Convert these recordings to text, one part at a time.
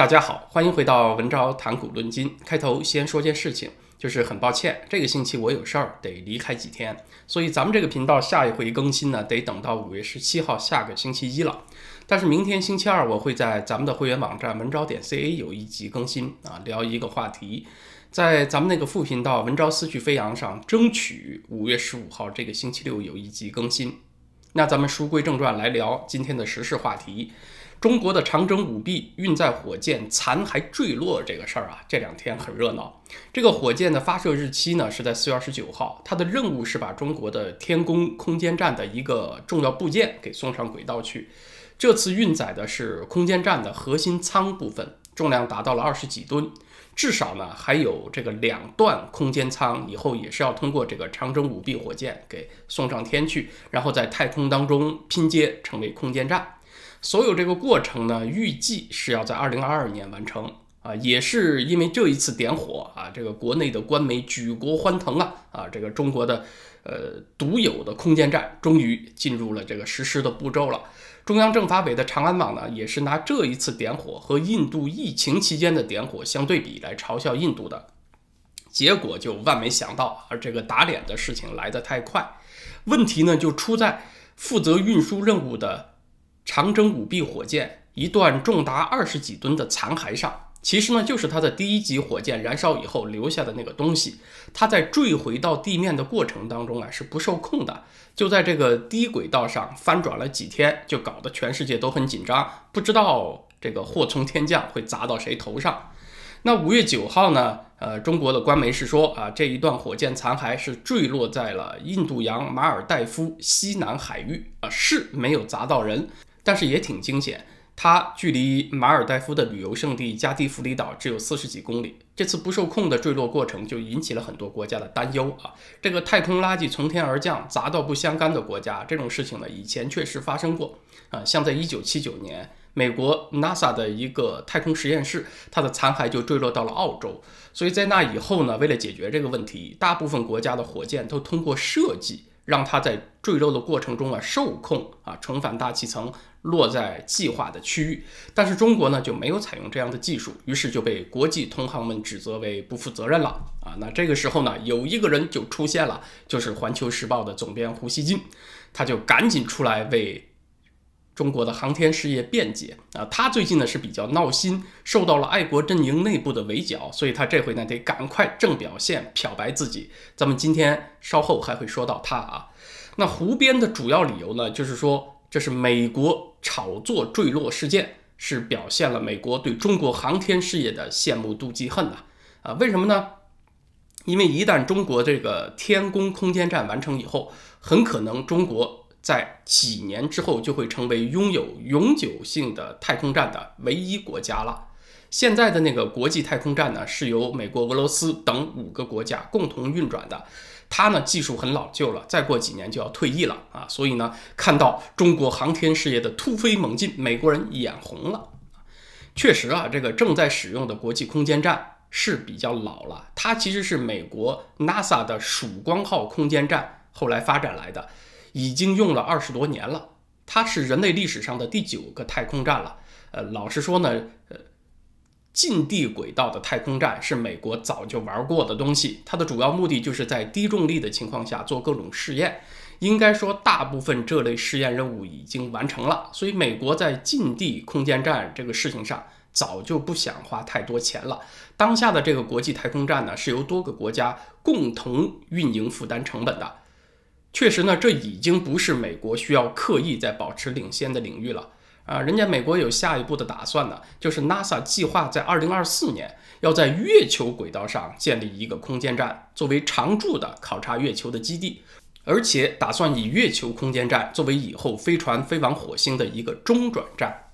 大家好，欢迎回到文昭谈股论金。开头先说件事情，就是很抱歉，这个星期我有事儿得离开几天，所以咱们这个频道下一回更新呢，得等到五月十七号下个星期一了。但是明天星期二我会在咱们的会员网站文昭点 ca 有一集更新啊，聊一个话题，在咱们那个副频道文昭思绪飞扬上，争取五月十五号这个星期六有一集更新。那咱们书归正传来聊今天的时事话题。中国的长征五 B 运载火箭残骸坠落这个事儿啊，这两天很热闹。这个火箭的发射日期呢是在四月二十九号，它的任务是把中国的天宫空间站的一个重要部件给送上轨道去。这次运载的是空间站的核心舱部分，重量达到了二十几吨，至少呢还有这个两段空间舱，以后也是要通过这个长征五 B 火箭给送上天去，然后在太空当中拼接成为空间站。所有这个过程呢，预计是要在二零二二年完成啊，也是因为这一次点火啊，这个国内的官媒举国欢腾啊啊，这个中国的呃独有的空间站终于进入了这个实施的步骤了。中央政法委的长安网呢，也是拿这一次点火和印度疫情期间的点火相对比来嘲笑印度的，结果就万没想到，而这个打脸的事情来得太快，问题呢就出在负责运输任务的。长征五 B 火箭一段重达二十几吨的残骸上，其实呢就是它的第一级火箭燃烧以后留下的那个东西。它在坠回到地面的过程当中啊是不受控的，就在这个低轨道上翻转了几天，就搞得全世界都很紧张，不知道这个祸从天降会砸到谁头上。那五月九号呢？呃，中国的官媒是说啊，这一段火箭残骸是坠落在了印度洋马尔代夫西南海域啊，是没有砸到人。但是也挺惊险，它距离马尔代夫的旅游胜地加的弗里岛只有四十几公里。这次不受控的坠落过程就引起了很多国家的担忧啊！这个太空垃圾从天而降，砸到不相干的国家，这种事情呢，以前确实发生过啊。像在一九七九年，美国 NASA 的一个太空实验室，它的残骸就坠落到了澳洲。所以在那以后呢，为了解决这个问题，大部分国家的火箭都通过设计。让它在坠落的过程中啊受控啊重返大气层，落在计划的区域。但是中国呢就没有采用这样的技术，于是就被国际同行们指责为不负责任了啊。那这个时候呢，有一个人就出现了，就是《环球时报》的总编胡锡进，他就赶紧出来为。中国的航天事业辩解啊，他最近呢是比较闹心，受到了爱国阵营内部的围剿，所以他这回呢得赶快正表现，漂白自己。咱们今天稍后还会说到他啊。那胡编的主要理由呢，就是说这是美国炒作坠落事件，是表现了美国对中国航天事业的羡慕妒忌恨呐。啊，为什么呢？因为一旦中国这个天宫空间站完成以后，很可能中国。在几年之后，就会成为拥有永久性的太空站的唯一国家了。现在的那个国际太空站呢，是由美国、俄罗斯等五个国家共同运转的。它呢技术很老旧了，再过几年就要退役了啊。所以呢，看到中国航天事业的突飞猛进，美国人眼红了。确实啊，这个正在使用的国际空间站是比较老了，它其实是美国 NASA 的曙光号空间站后来发展来的。已经用了二十多年了，它是人类历史上的第九个太空站了。呃，老实说呢，呃，近地轨道的太空站是美国早就玩过的东西，它的主要目的就是在低重力的情况下做各种试验。应该说，大部分这类试验任务已经完成了，所以美国在近地空间站这个事情上早就不想花太多钱了。当下的这个国际太空站呢，是由多个国家共同运营、负担成本的。确实呢，这已经不是美国需要刻意在保持领先的领域了啊！人家美国有下一步的打算呢，就是 NASA 计划在2024年要在月球轨道上建立一个空间站，作为常驻的考察月球的基地，而且打算以月球空间站作为以后飞船飞往火星的一个中转站。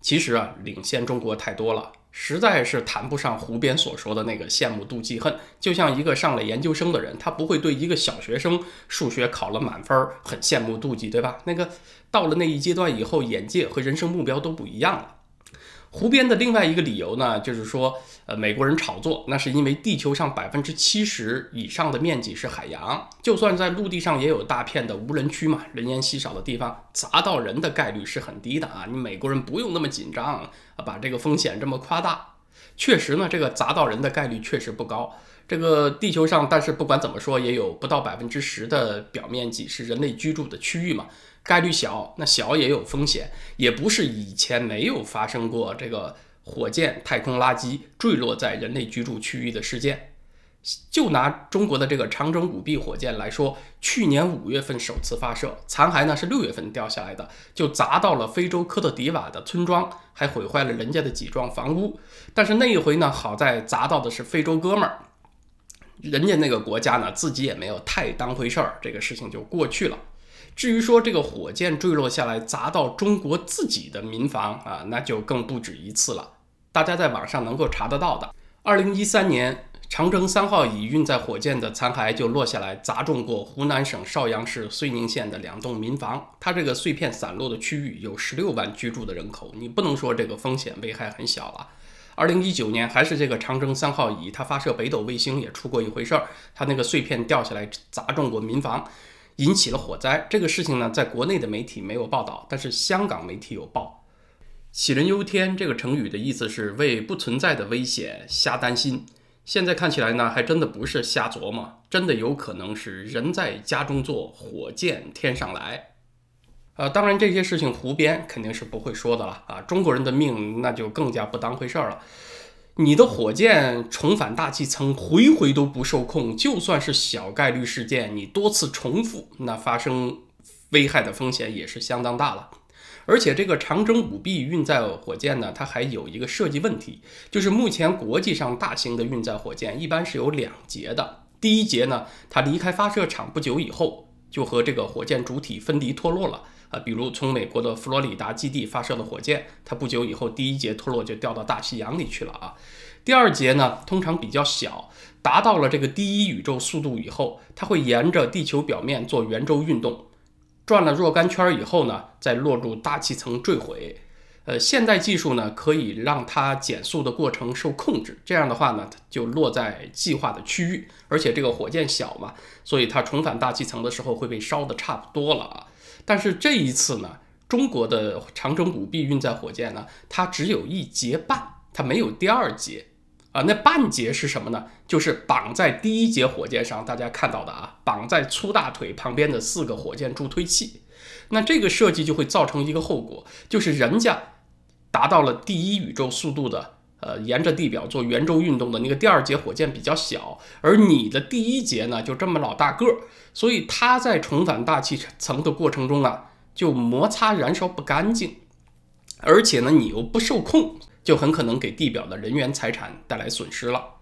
其实啊，领先中国太多了。实在是谈不上胡编所说的那个羡慕妒忌恨，就像一个上了研究生的人，他不会对一个小学生数学考了满分很羡慕妒忌，对吧？那个到了那一阶段以后，眼界和人生目标都不一样了。湖边的另外一个理由呢，就是说，呃，美国人炒作，那是因为地球上百分之七十以上的面积是海洋，就算在陆地上也有大片的无人区嘛，人烟稀少的地方，砸到人的概率是很低的啊。你美国人不用那么紧张，把这个风险这么夸大。确实呢，这个砸到人的概率确实不高。这个地球上，但是不管怎么说，也有不到百分之十的表面积是人类居住的区域嘛。概率小，那小也有风险，也不是以前没有发生过这个火箭、太空垃圾坠落在人类居住区域的事件。就拿中国的这个长征五 B 火箭来说，去年五月份首次发射，残骸呢是六月份掉下来的，就砸到了非洲科特迪瓦的村庄，还毁坏了人家的几幢房屋。但是那一回呢，好在砸到的是非洲哥们儿，人家那个国家呢自己也没有太当回事儿，这个事情就过去了。至于说这个火箭坠落下来砸到中国自己的民房啊，那就更不止一次了。大家在网上能够查得到的，二零一三年长征三号乙运载火箭的残骸就落下来砸中过湖南省邵阳市睢宁县的两栋民房。它这个碎片散落的区域有十六万居住的人口，你不能说这个风险危害很小了。二零一九年还是这个长征三号乙，它发射北斗卫星也出过一回事儿，它那个碎片掉下来砸中过民房。引起了火灾，这个事情呢，在国内的媒体没有报道，但是香港媒体有报。杞人忧天这个成语的意思是为不存在的危险瞎担心。现在看起来呢，还真的不是瞎琢磨，真的有可能是人在家中坐，火箭天上来。呃，当然这些事情胡编肯定是不会说的了啊，中国人的命那就更加不当回事儿了。你的火箭重返大气层，回回都不受控，就算是小概率事件，你多次重复，那发生危害的风险也是相当大了。而且这个长征五 B 运载火箭呢，它还有一个设计问题，就是目前国际上大型的运载火箭一般是有两节的，第一节呢，它离开发射场不久以后，就和这个火箭主体分离脱落了。啊，比如从美国的佛罗里达基地发射的火箭，它不久以后第一节脱落就掉到大西洋里去了啊。第二节呢，通常比较小，达到了这个第一宇宙速度以后，它会沿着地球表面做圆周运动，转了若干圈以后呢，再落入大气层坠毁。呃，现代技术呢，可以让它减速的过程受控制，这样的话呢，它就落在计划的区域，而且这个火箭小嘛，所以它重返大气层的时候会被烧的差不多了啊。但是这一次呢，中国的长征五 B 运载火箭呢，它只有一节半，它没有第二节啊。那半节是什么呢？就是绑在第一节火箭上，大家看到的啊，绑在粗大腿旁边的四个火箭助推器。那这个设计就会造成一个后果，就是人家达到了第一宇宙速度的。呃，沿着地表做圆周运动的那个第二节火箭比较小，而你的第一节呢就这么老大个儿，所以它在重返大气层的过程中啊，就摩擦燃烧不干净，而且呢你又不受控，就很可能给地表的人员财产带来损失了。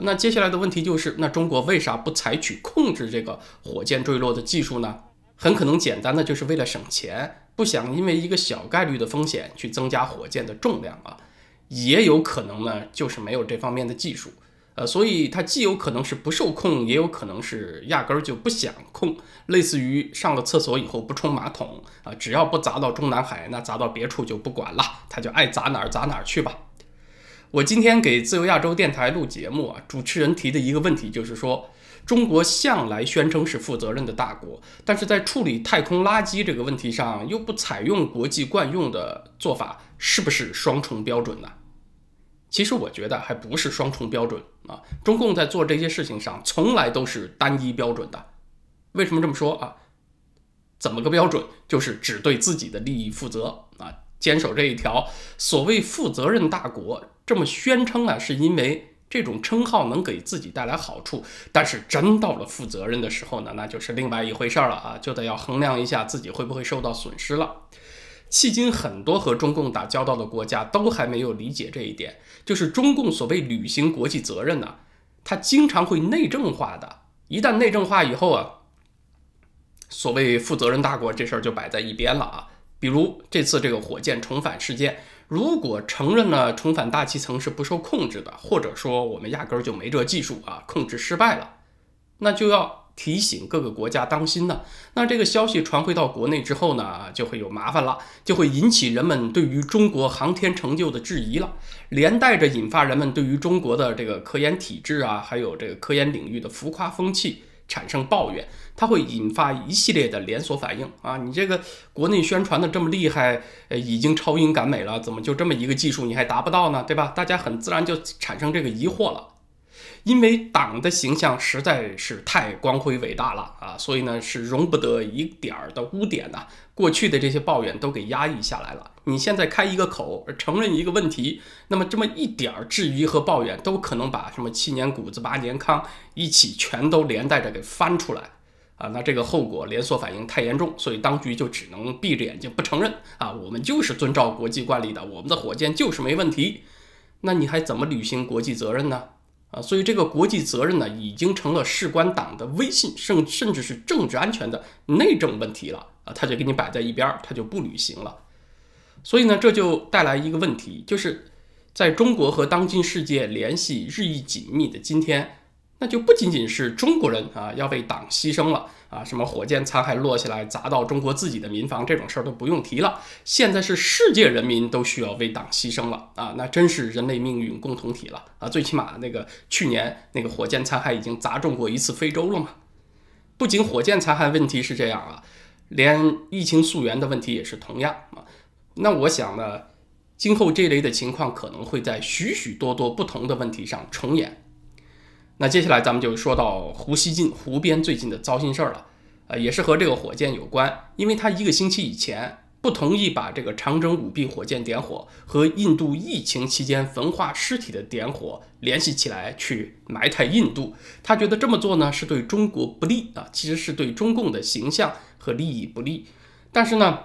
那接下来的问题就是，那中国为啥不采取控制这个火箭坠落的技术呢？很可能简单的就是为了省钱，不想因为一个小概率的风险去增加火箭的重量啊。也有可能呢，就是没有这方面的技术，呃，所以它既有可能是不受控，也有可能是压根儿就不想控，类似于上了厕所以后不冲马桶啊，只要不砸到中南海，那砸到别处就不管了，他就爱砸哪儿砸哪儿去吧。我今天给自由亚洲电台录节目啊，主持人提的一个问题就是说，中国向来宣称是负责任的大国，但是在处理太空垃圾这个问题上，又不采用国际惯用的做法，是不是双重标准呢？其实我觉得还不是双重标准啊，中共在做这些事情上从来都是单一标准的。为什么这么说啊？怎么个标准？就是只对自己的利益负责啊，坚守这一条。所谓负责任大国这么宣称啊，是因为这种称号能给自己带来好处。但是真到了负责任的时候呢，那就是另外一回事儿了啊，就得要衡量一下自己会不会受到损失了。迄今，很多和中共打交道的国家都还没有理解这一点，就是中共所谓履行国际责任呢，它经常会内政化的。一旦内政化以后啊，所谓负责任大国这事儿就摆在一边了啊。比如这次这个火箭重返事件，如果承认了重返大气层是不受控制的，或者说我们压根儿就没这技术啊，控制失败了，那就要提醒各个国家当心呢。那这个消息传回到国内之后呢，就会有麻烦了，就会引起人们对于中国航天成就的质疑了，连带着引发人们对于中国的这个科研体制啊，还有这个科研领域的浮夸风气。产生抱怨，它会引发一系列的连锁反应啊！你这个国内宣传的这么厉害，呃，已经超英赶美了，怎么就这么一个技术你还达不到呢？对吧？大家很自然就产生这个疑惑了。因为党的形象实在是太光辉伟大了啊，所以呢是容不得一点儿的污点呐。过去的这些抱怨都给压抑下来了。你现在开一个口，承认一个问题，那么这么一点儿质疑和抱怨都可能把什么七年谷子八年糠一起全都连带着给翻出来啊。那这个后果连锁反应太严重，所以当局就只能闭着眼睛不承认啊。我们就是遵照国际惯例的，我们的火箭就是没问题。那你还怎么履行国际责任呢？啊，所以这个国际责任呢，已经成了事关党的威信，甚甚至是政治安全的内政问题了啊，他就给你摆在一边儿，他就不履行了。所以呢，这就带来一个问题，就是在中国和当今世界联系日益紧密的今天。那就不仅仅是中国人啊，要为党牺牲了啊，什么火箭残骸落下来砸到中国自己的民房这种事儿都不用提了。现在是世界人民都需要为党牺牲了啊，那真是人类命运共同体了啊！最起码那个去年那个火箭残骸已经砸中过一次非洲了嘛。不仅火箭残骸问题是这样啊，连疫情溯源的问题也是同样啊。那我想呢，今后这类的情况可能会在许许多多不同的问题上重演。那接下来咱们就说到胡锡进胡编最近的糟心事儿了，呃，也是和这个火箭有关，因为他一个星期以前不同意把这个长征五 B 火箭点火和印度疫情期间焚化尸体的点火联系起来去埋汰印度，他觉得这么做呢是对中国不利啊，其实是对中共的形象和利益不利，但是呢，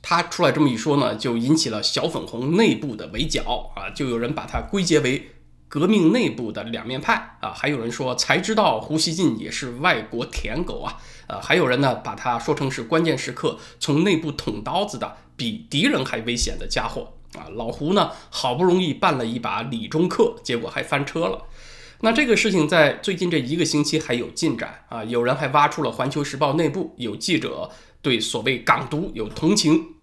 他出来这么一说呢，就引起了小粉红内部的围剿啊，就有人把它归结为。革命内部的两面派啊，还有人说才知道胡锡进也是外国舔狗啊，呃，还有人呢把他说成是关键时刻从内部捅刀子的比敌人还危险的家伙啊。老胡呢好不容易办了一把理中客，结果还翻车了。那这个事情在最近这一个星期还有进展啊，有人还挖出了《环球时报》内部有记者对所谓港独有同情。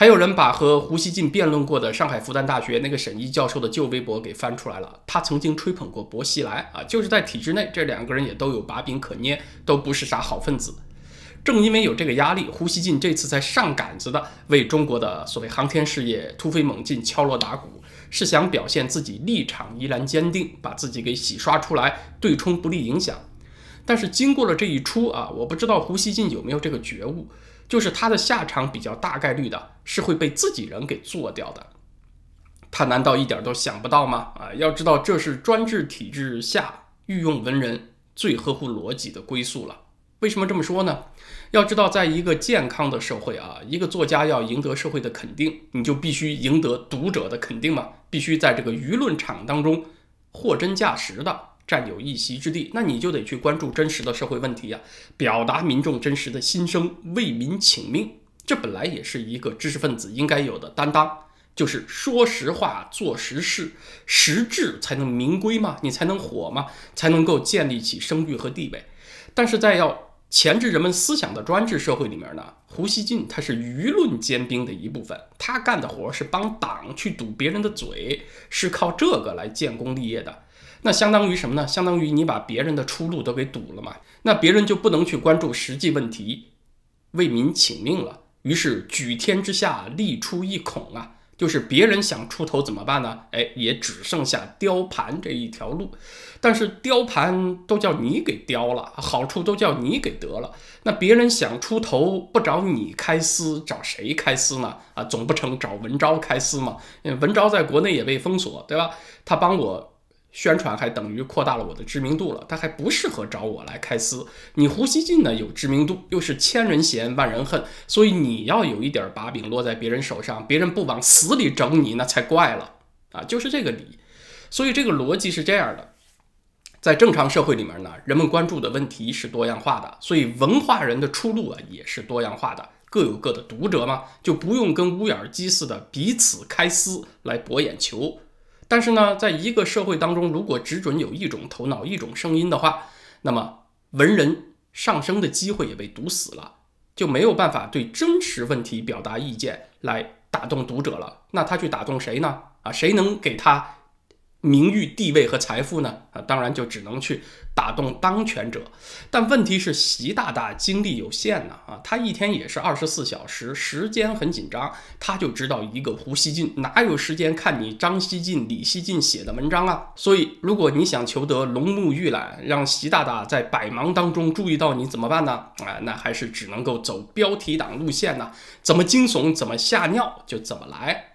还有人把和胡锡进辩论过的上海复旦大学那个沈毅教授的旧微博给翻出来了。他曾经吹捧过薄熙来啊，就是在体制内，这两个人也都有把柄可捏，都不是啥好分子。正因为有这个压力，胡锡进这次才上杆子的为中国的所谓航天事业突飞猛进敲锣打鼓，是想表现自己立场依然坚定，把自己给洗刷出来，对冲不利影响。但是经过了这一出啊，我不知道胡锡进有没有这个觉悟。就是他的下场比较大概率的是会被自己人给做掉的，他难道一点都想不到吗？啊，要知道这是专制体制下御用文人最合乎逻辑的归宿了。为什么这么说呢？要知道，在一个健康的社会啊，一个作家要赢得社会的肯定，你就必须赢得读者的肯定嘛，必须在这个舆论场当中货真价实的。占有一席之地，那你就得去关注真实的社会问题呀，表达民众真实的心声，为民请命。这本来也是一个知识分子应该有的担当，就是说实话，做实事，实质才能明归嘛，你才能火嘛，才能够建立起声誉和地位。但是在要钳制人们思想的专制社会里面呢，胡锡进他是舆论尖兵的一部分，他干的活是帮党去堵别人的嘴，是靠这个来建功立业的。那相当于什么呢？相当于你把别人的出路都给堵了嘛，那别人就不能去关注实际问题，为民请命了。于是举天之下，立出一孔啊，就是别人想出头怎么办呢？哎，也只剩下雕盘这一条路。但是雕盘都叫你给雕了，好处都叫你给得了。那别人想出头不找你开撕，找谁开撕呢？啊，总不成找文昭开撕嘛？文昭在国内也被封锁，对吧？他帮我。宣传还等于扩大了我的知名度了，他还不适合找我来开撕。你胡锡进呢有知名度，又是千人嫌万人恨，所以你要有一点把柄落在别人手上，别人不往死里整你，那才怪了啊！就是这个理。所以这个逻辑是这样的，在正常社会里面呢，人们关注的问题是多样化的，所以文化人的出路啊也是多样化的，各有各的读者嘛，就不用跟乌眼鸡似的彼此开撕来博眼球。但是呢，在一个社会当中，如果只准有一种头脑、一种声音的话，那么文人上升的机会也被堵死了，就没有办法对真实问题表达意见来打动读者了。那他去打动谁呢？啊，谁能给他？名誉、地位和财富呢？啊，当然就只能去打动当权者。但问题是，习大大精力有限呢。啊，他一天也是二十四小时，时间很紧张。他就知道一个胡锡进哪有时间看你张锡进、李锡进写的文章啊？所以，如果你想求得龙目玉览，让习大大在百忙当中注意到你，怎么办呢？啊，那还是只能够走标题党路线呢。怎么惊悚，怎么吓尿，就怎么来。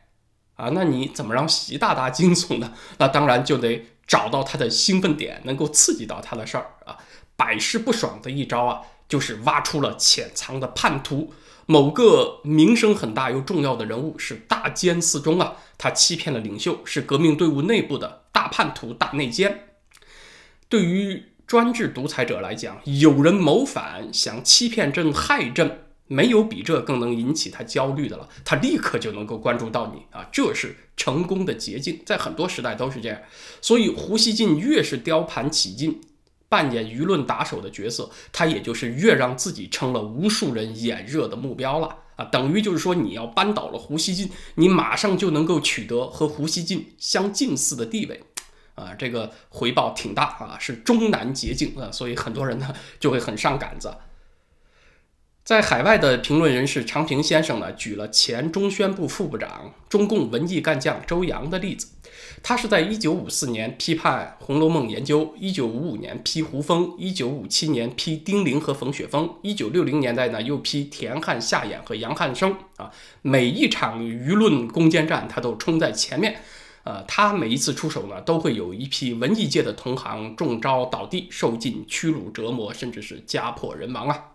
啊，那你怎么让习大大 惊悚呢？那当然就得找到他的兴奋点，能够刺激到他的事儿啊。百试不爽的一招啊，就是挖出了潜藏的叛徒，某个名声很大又重要的人物是大奸四中啊，他欺骗了领袖，是革命队伍内部的大叛徒、大内奸。对于专制独裁者来讲，有人谋反，想欺骗朕、害朕。没有比这更能引起他焦虑的了，他立刻就能够关注到你啊，这是成功的捷径，在很多时代都是这样。所以胡锡进越是雕盘起劲，扮演舆论打手的角色，他也就是越让自己成了无数人眼热的目标了啊，等于就是说你要扳倒了胡锡进，你马上就能够取得和胡锡进相近似的地位啊，这个回报挺大啊，是终南捷径啊，所以很多人呢就会很上杆子。在海外的评论人士常平先生呢，举了前中宣部副部长、中共文艺干将周扬的例子。他是在1954年批判《红楼梦》研究，1955年批胡风，1957年批丁玲和冯雪峰，1960年代呢又批田汉、夏衍和杨汉生。啊，每一场舆论攻坚战，他都冲在前面。呃，他每一次出手呢，都会有一批文艺界的同行中招倒地，受尽屈辱折磨，甚至是家破人亡啊。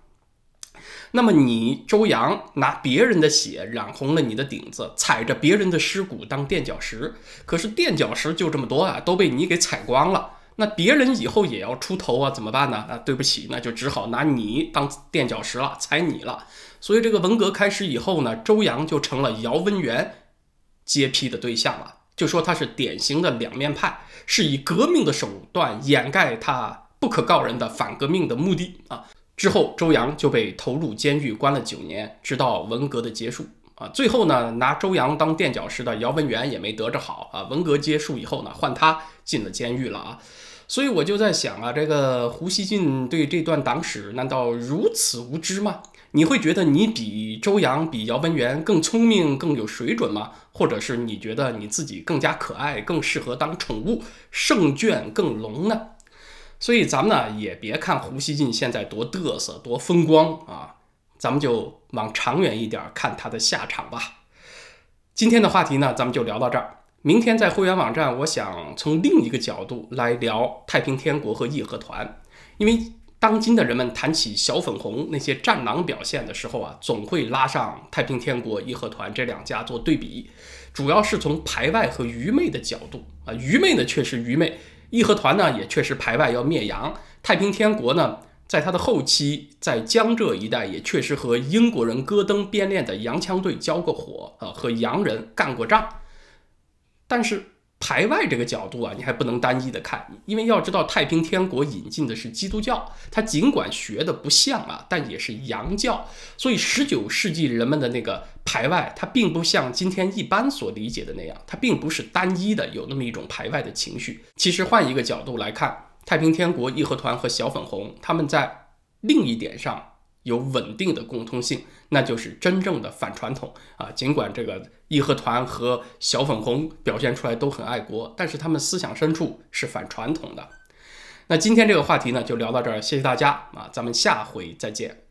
那么你周扬拿别人的血染红了你的顶子，踩着别人的尸骨当垫脚石，可是垫脚石就这么多啊，都被你给踩光了。那别人以后也要出头啊，怎么办呢？啊，对不起，那就只好拿你当垫脚石了，踩你了。所以这个文革开始以后呢，周扬就成了姚文元揭批的对象了，就说他是典型的两面派，是以革命的手段掩盖他不可告人的反革命的目的啊。之后，周扬就被投入监狱，关了九年，直到文革的结束啊。最后呢，拿周扬当垫脚石的姚文元也没得着好啊。文革结束以后呢，换他进了监狱了啊。所以我就在想啊，这个胡锡进对这段党史难道如此无知吗？你会觉得你比周扬、比姚文元更聪明、更有水准吗？或者是你觉得你自己更加可爱、更适合当宠物，胜券更浓呢？所以咱们呢也别看胡锡进现在多嘚瑟多风光啊，咱们就往长远一点看他的下场吧。今天的话题呢，咱们就聊到这儿。明天在会员网站，我想从另一个角度来聊太平天国和义和团。因为当今的人们谈起小粉红那些战狼表现的时候啊，总会拉上太平天国、义和团这两家做对比，主要是从排外和愚昧的角度啊，愚昧呢确实愚昧。义和团呢也确实排外要灭洋，太平天国呢在它的后期在江浙一带也确实和英国人戈登编练的洋枪队交过火啊，和洋人干过仗，但是。排外这个角度啊，你还不能单一的看，因为要知道太平天国引进的是基督教，它尽管学的不像啊，但也是洋教，所以十九世纪人们的那个排外，它并不像今天一般所理解的那样，它并不是单一的有那么一种排外的情绪。其实换一个角度来看，太平天国、义和团和小粉红，他们在另一点上。有稳定的共通性，那就是真正的反传统啊！尽管这个义和团和小粉红表现出来都很爱国，但是他们思想深处是反传统的。那今天这个话题呢，就聊到这儿，谢谢大家啊！咱们下回再见。